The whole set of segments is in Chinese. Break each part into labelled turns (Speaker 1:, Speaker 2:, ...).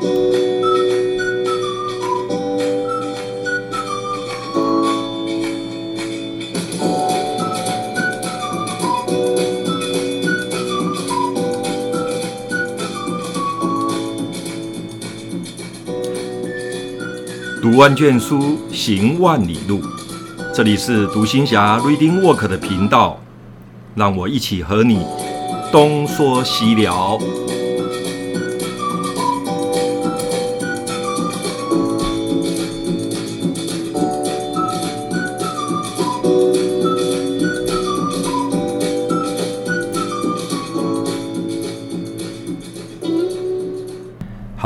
Speaker 1: 读万卷书，行万里路。这里是读行侠 Reading Walk 的频道，让我一起和你东说西聊。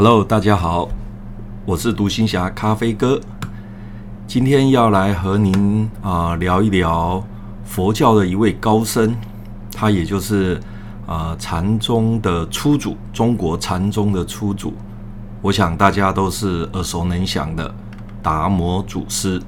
Speaker 1: Hello，大家好。我是独行侠咖啡哥，今天要来和您啊、聊一聊佛教的一位高僧，他也就是啊禅宗的初祖，中国禅宗的初祖，我想大家都是耳熟能详的达摩祖师。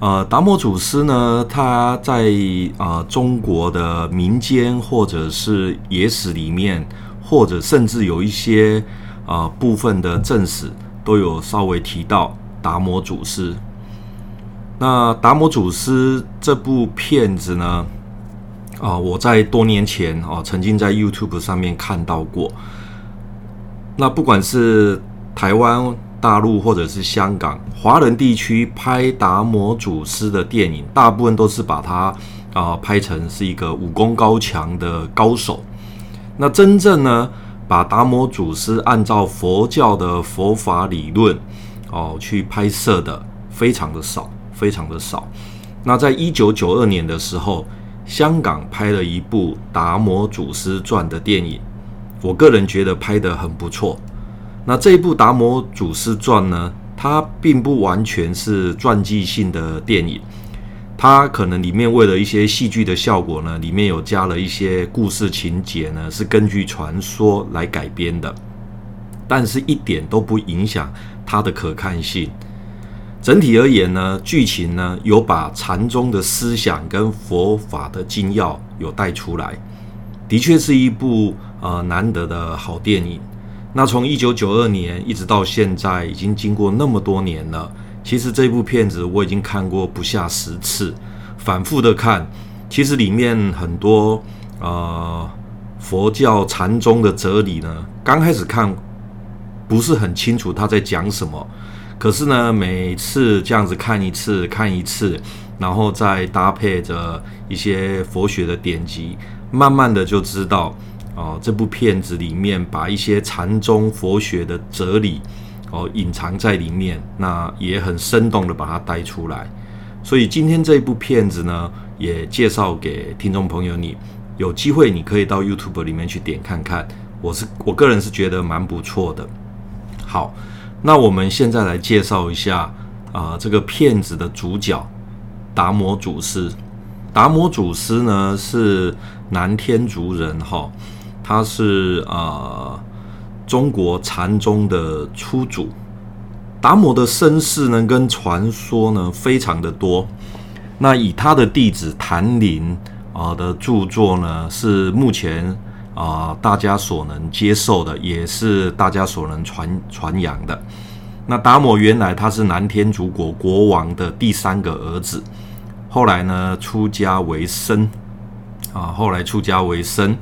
Speaker 1: 呃，达摩祖师呢，他在啊、中国的民间或者是野史里面，或者甚至有一些。啊、部分的正史都有稍微提到达摩祖师。那达摩祖师这部片子呢，啊、我在多年前啊、曾经在 YouTube 上面看到过。那不管是台湾、大陆或者是香港华人地区拍达摩祖师的电影，大部分都是把他啊、拍成是一个武功高强的高手。那真正呢，把达摩祖师按照佛教的佛法理论哦去拍摄的非常的少，非常的少。那在一九九二年的时候，香港拍了一部《达摩祖师传》的电影，我个人觉得拍得很不错。那这一部《达摩祖师传》呢，它并不完全是传记性的电影。它可能里面为了一些戏剧的效果呢，里面有加了一些故事情节呢，是根据传说来改编的，但是一点都不影响它的可看性。整体而言呢，剧情呢有把禅宗的思想跟佛法的精要有带出来，的确是一部呃难得的好电影。那从一九九二年一直到现在，已经经过那么多年了。其实这部片子我已经看过不下十次，反复的看。其实里面很多呃佛教禅宗的哲理呢，刚开始看不是很清楚他在讲什么，可是呢，每次这样子看一次看一次，然后再搭配着一些佛学的典籍，慢慢的就知道哦、这部片子里面把一些禅宗佛学的哲理。哦，隐藏在里面，那也很生动的把它带出来。所以今天这部片子呢，也介绍给听众朋友你，有机会你可以到 YouTube 里面去点看看。我是我个人是觉得蛮不错的。好，那我们现在来介绍一下啊、这个片子的主角达摩祖师。达摩祖师呢是南天竺人哈，他是啊。中国禅宗的初祖达摩的身世呢，跟传说呢非常的多。那以他的弟子谭林啊的著作呢，是目前啊、大家所能接受的，也是大家所能传传扬的。那达摩原来他是南天竺国国王的第三个儿子，后来呢出家为僧啊，后来出家为僧。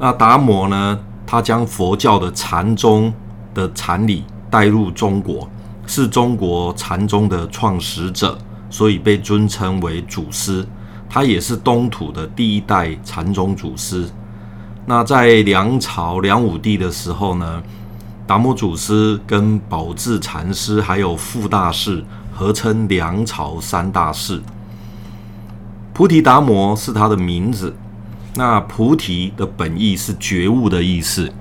Speaker 1: 那达摩呢？他将佛教的禅宗的禅理带入中国，是中国禅宗的创始者，所以被尊称为祖师。他也是东土的第一代禅宗祖师。那在梁朝梁武帝的时候呢，达摩祖师跟宝志禅师还有傅大士合称梁朝三大士。菩提达摩是他的名字。那菩提的本意是觉悟的意思，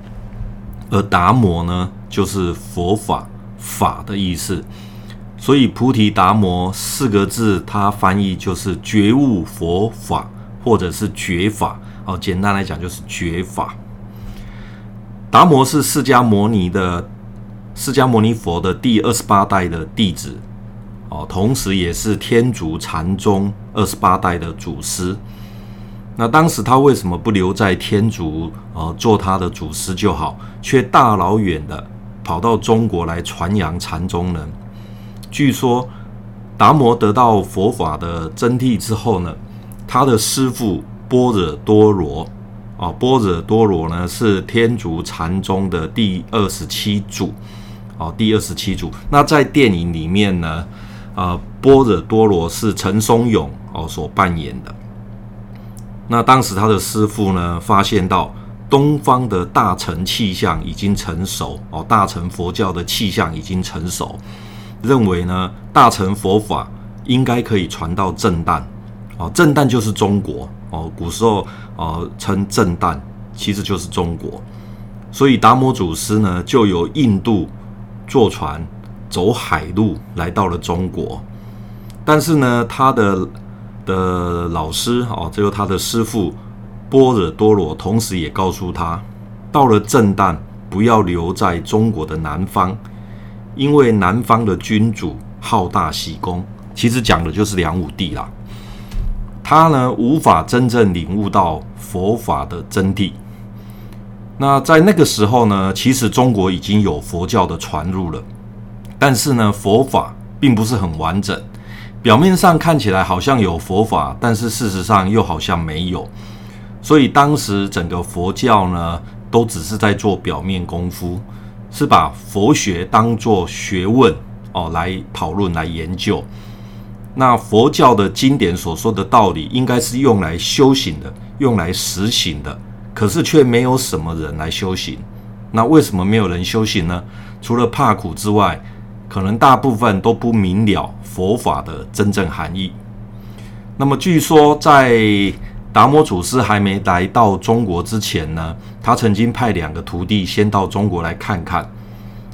Speaker 1: 而达摩呢，就是佛法法的意思，所以菩提达摩四个字，它翻译就是觉悟佛法，或者是觉法。哦，简单来讲就是觉法。达摩是释迦牟尼的释迦牟尼佛的第二十八代的弟子，哦，同时也是天竺禅宗二十八代的祖师。那当时他为什么不留在天竺，呃，做他的祖师就好，却大老远的跑到中国来传扬禅宗呢？据说达摩得到佛法的真谛之后呢，他的师父般若多罗啊，般若多罗呢是天竺禅宗的第二十七祖啊，第二十七祖。那在电影里面呢，啊，般若多罗是陈松勇哦所扮演的。那当时他的师父呢，发现到东方的大乘气象已经成熟哦，大乘佛教的气象已经成熟，认为呢，大乘佛法应该可以传到震旦。哦，震旦就是中国哦，古时候哦称震旦，其实就是中国。所以达摩祖师呢，就由印度坐船走海路来到了中国。但是呢，他的的老师哦，就是他的师父般若多罗，同时也告诉他，到了震旦不要留在中国的南方，因为南方的君主好大喜功，其实讲的就是梁武帝啦。他呢，无法真正领悟到佛法的真谛。那在那个时候呢，其实中国已经有佛教的传入了，但是呢，佛法并不是很完整。表面上看起来好像有佛法，但是事实上又好像没有。所以当时整个佛教呢，都只是在做表面功夫，是把佛学当作学问哦来讨论、来研究。那佛教的经典所说的道理，应该是用来修行的，用来实行的。可是却没有什么人来修行。那为什么没有人修行呢？除了怕苦之外，可能大部分都不明了佛法的真正含义。那么据说，在达摩祖师还没来到中国之前呢，他曾经派两个徒弟先到中国来看看。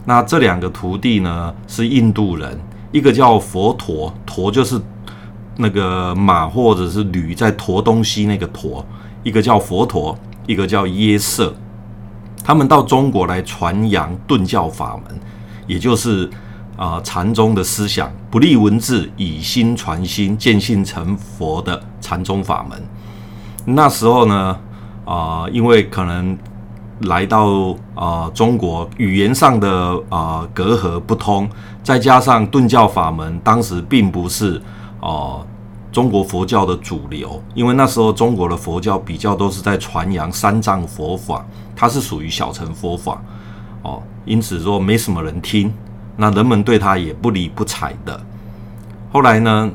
Speaker 1: 那这两个徒弟呢，是印度人。一个叫佛陀，陀就是那个马或者是驴在驮东西那个驮。一个叫佛陀，一个叫耶舍。他们到中国来传扬顿教法门，也就是啊、禅宗的思想，不立文字，以心传心，见性成佛的禅宗法门。那时候呢，啊、因为可能。来到啊、中国语言上的啊、隔阂不通，再加上顿教法门当时并不是哦、中国佛教的主流，因为那时候中国的佛教比较都是在传扬三藏佛法，它是属于小乘佛法哦，因此说没什么人听，那人们对他也不理不睬的。后来呢，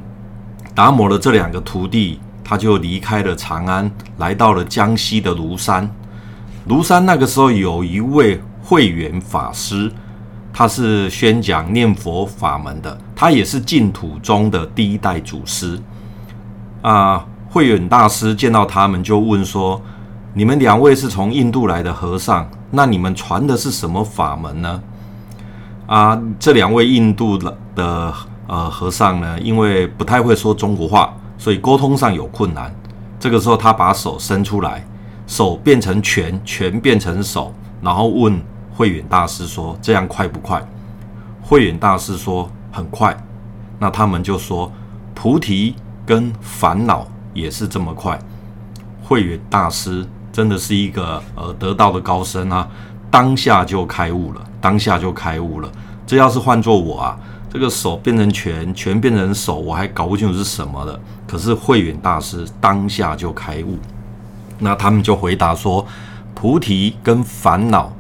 Speaker 1: 达摩的这两个徒弟他就离开了长安，来到了江西的庐山。庐山那个时候有一位慧远法师，他是宣讲念佛法门的，他也是净土宗的第一代祖师。啊，慧远大师见到他们就问说：“你们两位是从印度来的和尚，那你们传的是什么法门呢？”啊，这两位印度的的呃和尚呢，因为不太会说中国话，所以沟通上有困难。这个时候，他把手伸出来。手变成拳，拳变成手，然后问慧远大师说：“这样快不快？”慧远大师说：“很快。”那他们就说：“菩提跟烦恼也是这么快。”慧远大师真的是一个呃得道的高僧啊，当下就开悟了，当下就开悟了。这要是换做我啊，这个手变成拳，拳变成手，我还搞不清楚是什么的。可是慧远大师当下就开悟。那他们就回答说：“菩提跟烦恼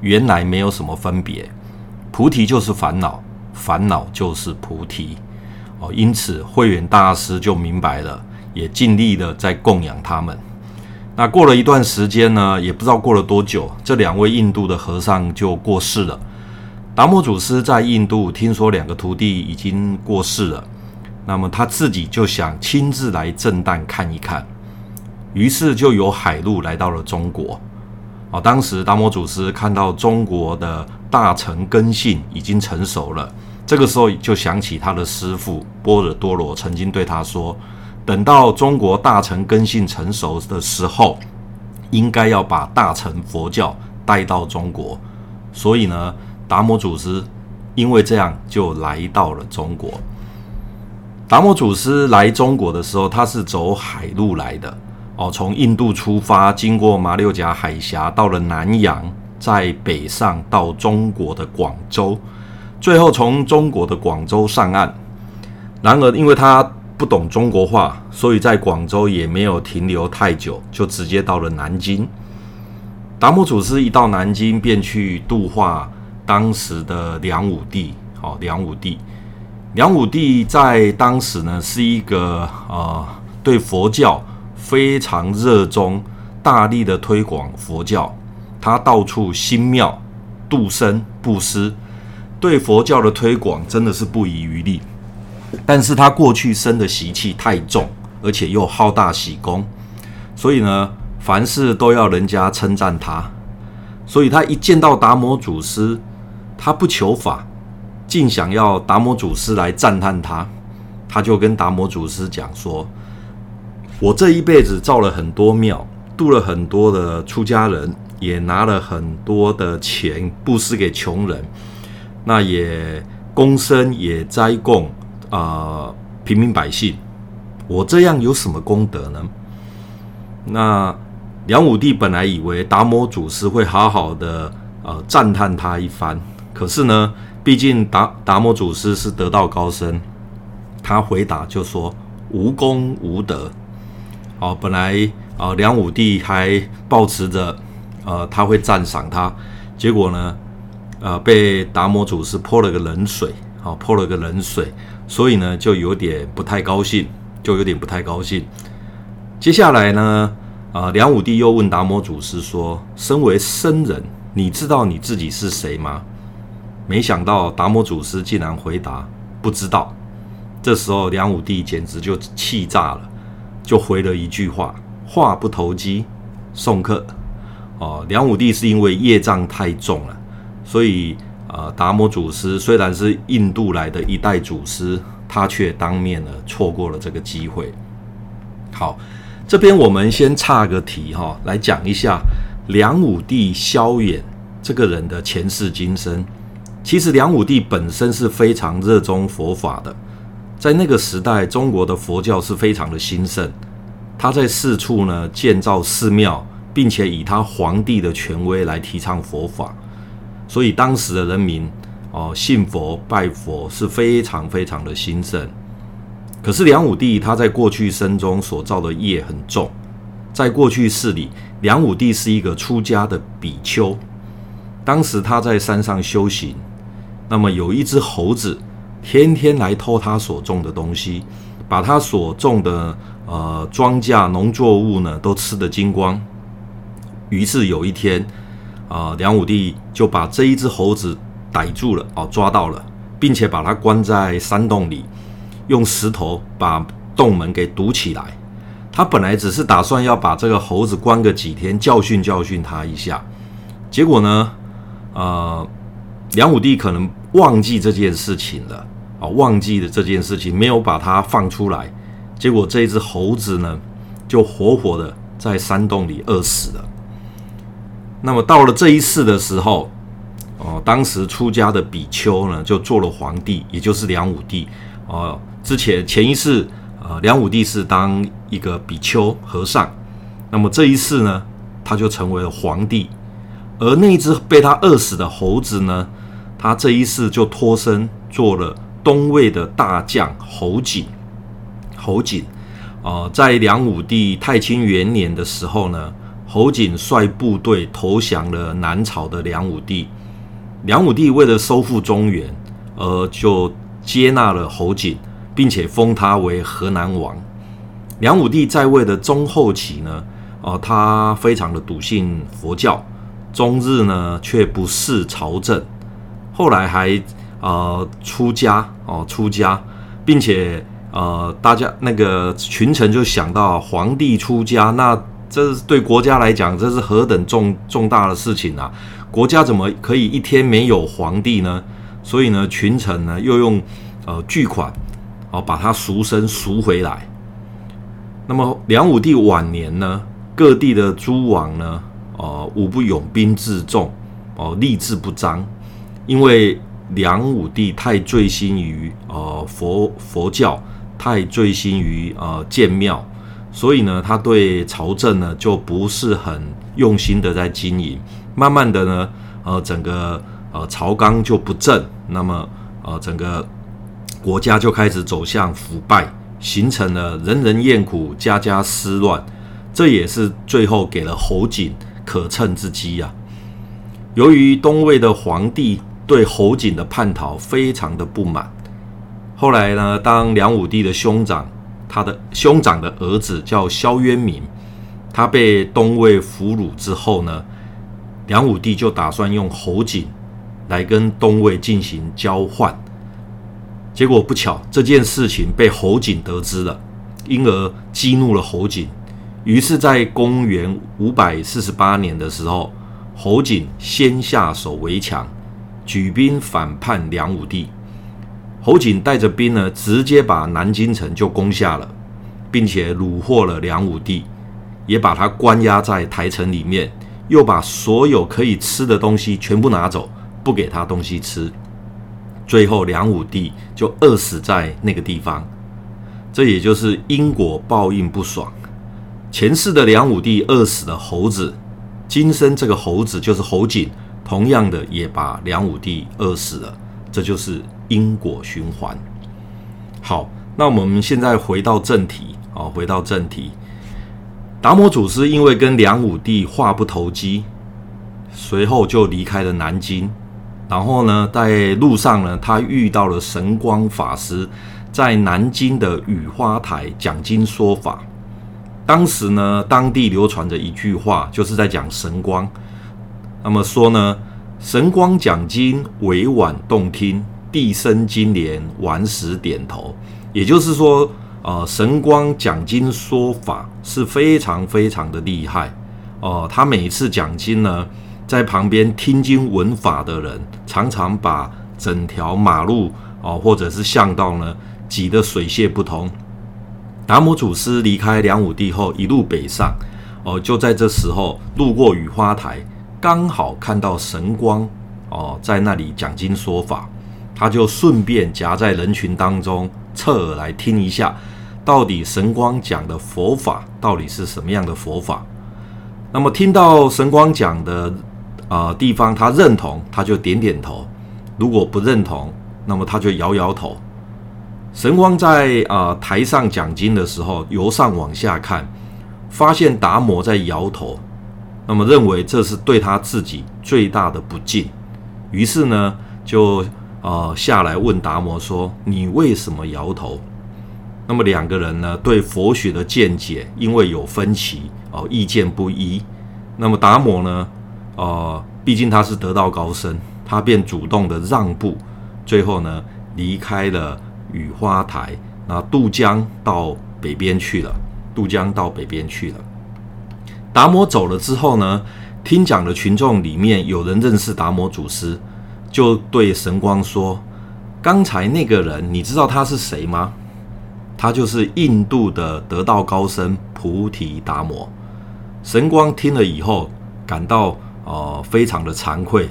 Speaker 1: 原来没有什么分别，菩提就是烦恼，烦恼就是菩提。哦，因此慧远大师就明白了，也尽力的在供养他们。那过了一段时间呢，也不知道过了多久，这两位印度的和尚就过世了。达摩祖师在印度听说两个徒弟已经过世了，那么他自己就想亲自来震旦看一看。”于是就由海路来到了中国。啊，当时达摩祖师看到中国的大乘根性已经成熟了，这个时候就想起他的师父般若多罗曾经对他说：“等到中国大乘根性成熟的时候，应该要把大乘佛教带到中国。”所以呢，达摩祖师因为这样就来到了中国。达摩祖师来中国的时候，他是走海路来的。哦，从印度出发，经过马六甲海峡，到了南洋，再北上到中国的广州，最后从中国的广州上岸。然而，因为他不懂中国话，所以在广州也没有停留太久，就直接到了南京。达摩祖师一到南京，便去度化当时的梁武帝。好，梁武帝，梁武帝在当时呢，是一个呃，对佛教非常热衷、大力的推广佛教。他到处兴庙、度生、布施，对佛教的推广真的是不遗余力。但是他过去生的习气太重，而且又好大喜功，所以呢，凡事都要人家称赞他。所以他一见到达摩祖师，他不求法，竟想要达摩祖师来赞叹他。他就跟达摩祖师讲说：“我这一辈子造了很多庙，度了很多的出家人，也拿了很多的钱布施给穷人，那也供生，也斋供。”啊、呃，平民百姓，我这样有什么功德呢？那梁武帝本来以为达摩祖师会好好的呃赞叹他一番，可是呢，毕竟达达摩祖师是得道高僧，他回答就说无功无德。哦，本来啊、呃，梁武帝还抱持着呃他会赞赏他，结果呢，呃，被达摩祖师泼了个冷水，好、哦，泼了个冷水。所以呢，就有点不太高兴，就有点不太高兴。接下来呢，啊、梁武帝又问达摩祖师说：“身为僧人，你知道你自己是谁吗？”没想到达摩祖师竟然回答：“不知道。”这时候梁武帝简直就气炸了，就回了一句话：“话不投机，送客。”哦，梁武帝是因为业障太重了，所以。呃，达摩祖师虽然是印度来的一代祖师，他却当面呢错过了这个机会。好，这边我们先岔个题哈，来讲一下梁武帝萧衍这个人的前世今生。其实梁武帝本身是非常热衷佛法的，在那个时代，中国的佛教是非常的兴盛，他在四处呢建造寺庙，并且以他皇帝的权威来提倡佛法。所以当时的人民哦，信佛拜佛是非常非常的兴盛。可是梁武帝他在过去生中所造的业很重，在过去世里，梁武帝是一个出家的比丘。当时他在山上修行，那么有一只猴子天天来偷他所种的东西，把他所种的呃庄稼农作物呢都吃得精光。于是有一天。啊，梁武帝就把这一只猴子逮住了，哦，抓到了，并且把它关在山洞里，用石头把洞门给堵起来。他本来只是打算要把这个猴子关个几天，教训教训他一下。结果呢，呃，梁武帝可能忘记这件事情了，啊，忘记了这件事情，没有把它放出来。结果这一只猴子呢，就活活的在山洞里饿死了。那么到了这一世的时候，哦，当时出家的比丘呢，就做了皇帝，也就是梁武帝。哦，之前前一世，呃，梁武帝是当一个比丘和尚，那么这一世呢，他就成为了皇帝。而那只被他饿死的猴子呢，他这一世就脱身做了东魏的大将侯景。侯景，呃，在梁武帝太清元年的时候呢。侯景率部队投降了南朝的梁武帝，梁武帝为了收复中原，而就接纳了侯景，并且封他为河南王。梁武帝在位的中后期呢，哦、呃，他非常的笃信佛教，终日呢却不事朝政，后来还呃出家哦、出家，并且呃大家那个群臣就想到皇帝出家那。这是对国家来讲，这是何等重重大的事情啊！国家怎么可以一天没有皇帝呢？所以呢，群臣呢又用呃巨款哦把他赎身赎回来。那么梁武帝晚年呢，各地的诸王呢，呃无不拥兵自重哦，吏治不彰，因为梁武帝太醉心于呃佛佛教，太醉心于呃建庙。所以呢，他对朝政呢就不是很用心的在经营，慢慢的呢，呃，整个呃朝纲就不正，那么呃整个国家就开始走向腐败，形成了人人厌苦、家家思乱，这也是最后给了侯景可乘之机啊。由于东魏的皇帝对侯景的叛逃非常的不满，后来呢，当梁武帝的兄长，他的兄长的儿子叫萧渊明，他被东魏俘虏之后呢，梁武帝就打算用侯景来跟东魏进行交换。结果不巧，这件事情被侯景得知了，因而激怒了侯景。于是，在公元五百四十八年的时候，侯景先下手为强，举兵反叛梁武帝。侯景带着兵呢，直接把南京城就攻下了，并且虏获了梁武帝，也把他关押在台城里面，又把所有可以吃的东西全部拿走，不给他东西吃。最后，梁武帝就饿死在那个地方。这也就是因果报应不爽。前世的梁武帝饿死了猴子，今生这个猴子就是侯景，同样的也把梁武帝饿死了。这就是因果循环。好，那我们现在回到正题啊，回到正题。达摩祖师因为跟梁武帝话不投机，随后就离开了南京。然后呢，在路上呢，他遇到了神光法师，在南京的雨花台讲经说法。当时呢，当地流传着一句话，就是在讲神光。那么说呢，神光讲经委婉动听，地生金莲，顽石点头。也就是说，呃，神光讲经说法是非常非常的厉害。哦、他每一次讲经呢，在旁边听经闻法的人，常常把整条马路哦、或者是巷道呢，挤得水泄不通。达摩祖师离开梁武帝后，一路北上，哦、就在这时候路过雨花台。刚好看到神光哦，在那里讲经说法，他就顺便夹在人群当中，侧耳来听一下，到底神光讲的佛法到底是什么样的佛法。那么听到神光讲的啊、呃、地方，他认同，他就点点头；如果不认同，那么他就摇摇头。神光在啊、呃、台上讲经的时候，由上往下看，发现达摩在摇头。那么认为这是对他自己最大的不敬，于是呢，就呃下来问达摩说：“你为什么摇头？”那么两个人呢，对佛学的见解因为有分歧哦、意见不一。那么达摩呢，呃，毕竟他是得道高僧，他便主动的让步，最后呢离开了雨花台，那渡江到北边去了。渡江到北边去了。达摩走了之后呢，听讲的群众里面有人认识达摩祖师，就对神光说：“刚才那个人，你知道他是谁吗？他就是印度的得道高僧菩提达摩。”神光听了以后，感到呃非常的惭愧，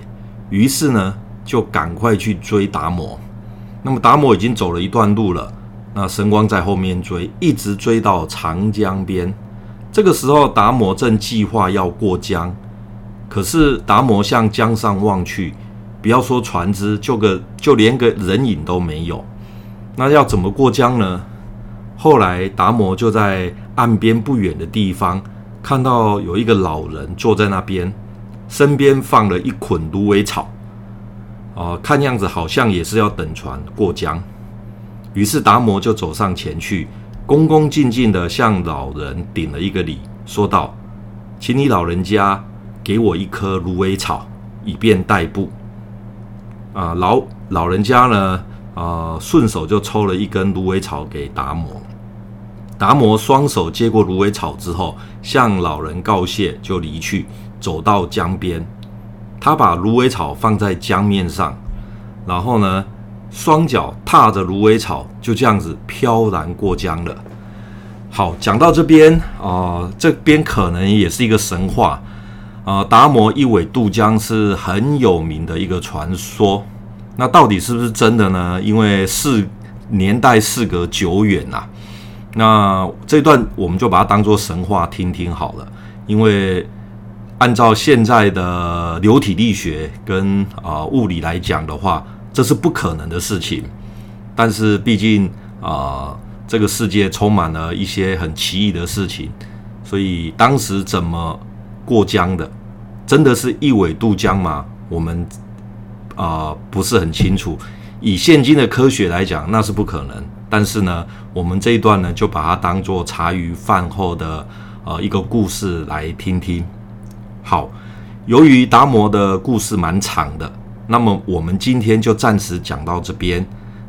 Speaker 1: 于是呢就赶快去追达摩。那么达摩已经走了一段路了，那神光在后面追，一直追到长江边。这个时候，达摩正计划要过江，可是达摩向江上望去，不要说船只，就个就连个人影都没有。那要怎么过江呢？后来达摩就在岸边不远的地方，看到有一个老人坐在那边，身边放了一捆芦苇草，哦、呃，看样子好像也是要等船过江。于是达摩就走上前去。恭恭敬敬地向老人顶了一个礼，说道：“请你老人家给我一颗芦苇草，以便代步。”啊，老老人家呢，啊，顺手就抽了一根芦苇草给达摩。达摩双手接过芦苇草之后，向老人告谢，就离去，走到江边。他把芦苇草放在江面上，然后呢，双脚踏着芦苇草，就这样子飘然过江了。好，讲到这边啊、这边可能也是一个神话呃。达摩一苇渡江是很有名的一个传说。那到底是不是真的呢？因为是年代事隔久远呐、啊。那这段我们就把它当做神话听听好了。因为按照现在的流体力学跟啊、物理来讲的话，这是不可能的事情。但是毕竟啊、这个世界充满了一些很奇异的事情，所以当时怎么过江的，真的是一苇渡江吗？我们啊、呃、不是很清楚。以现今的科学来讲，那是不可能。但是呢，我们这一段呢，就把它当做茶余饭后的呃一个故事来听听。好，由于达摩的故事蛮长的，那么我们今天就暂时讲到这边。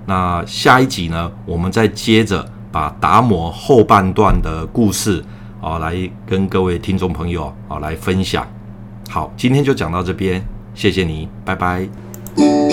Speaker 1: 那下一集呢，我们再接着把达摩后半段的故事啊，来跟各位听众朋友啊来分享。好，今天就讲到这边，谢谢你，拜拜。